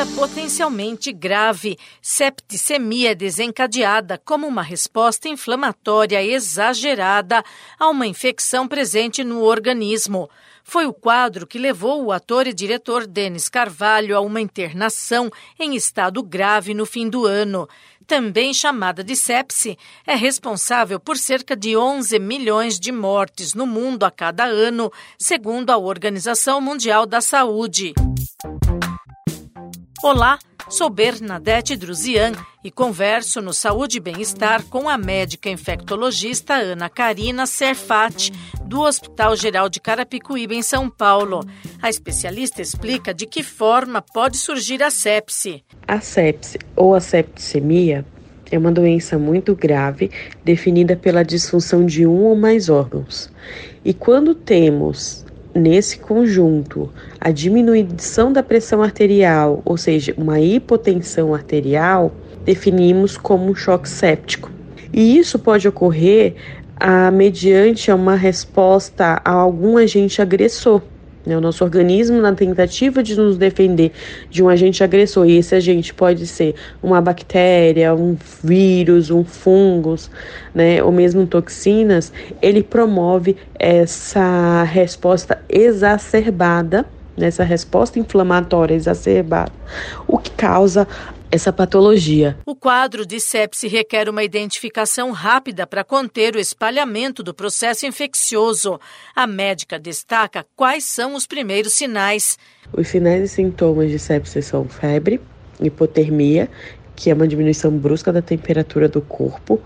doença potencialmente grave. Septicemia desencadeada como uma resposta inflamatória exagerada a uma infecção presente no organismo. Foi o quadro que levou o ator e diretor Denis Carvalho a uma internação em estado grave no fim do ano. Também chamada de sepse, é responsável por cerca de 11 milhões de mortes no mundo a cada ano, segundo a Organização Mundial da Saúde. Olá, sou Bernadette Druzian e converso no Saúde e Bem-Estar com a médica infectologista Ana Karina Serfati, do Hospital Geral de Carapicuíba, em São Paulo. A especialista explica de que forma pode surgir a sepse. A sepse ou a septicemia é uma doença muito grave definida pela disfunção de um ou mais órgãos. E quando temos nesse conjunto, a diminuição da pressão arterial, ou seja, uma hipotensão arterial, definimos como um choque séptico. E isso pode ocorrer ah, mediante uma resposta a algum agente agressor. Né? O nosso organismo, na tentativa de nos defender de um agente agressor, e esse agente pode ser uma bactéria, um vírus, um fungos, né? ou mesmo toxinas, ele promove essa resposta exacerbada nessa resposta inflamatória exacerbada, o que causa essa patologia. O quadro de sepse requer uma identificação rápida para conter o espalhamento do processo infeccioso. A médica destaca quais são os primeiros sinais. Os sinais e sintomas de sepse são febre, hipotermia, que é uma diminuição brusca da temperatura do corpo,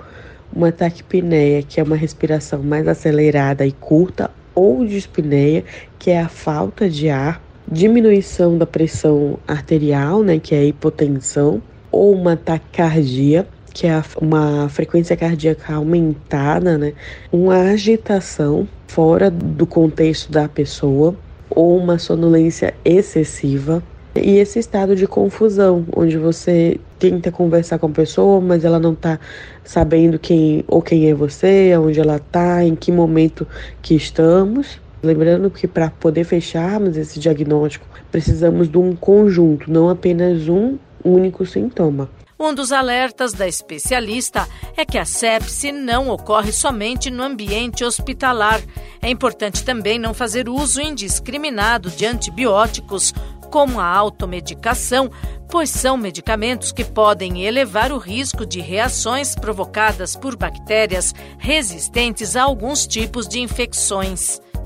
uma taquipneia, que é uma respiração mais acelerada e curta, ou dispneia, que é a falta de ar, diminuição da pressão arterial, né, que é a hipotensão, ou uma taquicardia, que é uma frequência cardíaca aumentada, né, uma agitação fora do contexto da pessoa, ou uma sonolência excessiva, e esse estado de confusão, onde você tenta conversar com a pessoa, mas ela não está sabendo quem ou quem é você, onde ela está, em que momento que estamos. Lembrando que para poder fecharmos esse diagnóstico, precisamos de um conjunto, não apenas um único sintoma. Um dos alertas da especialista é que a sepse não ocorre somente no ambiente hospitalar. É importante também não fazer uso indiscriminado de antibióticos, como a automedicação, pois são medicamentos que podem elevar o risco de reações provocadas por bactérias resistentes a alguns tipos de infecções.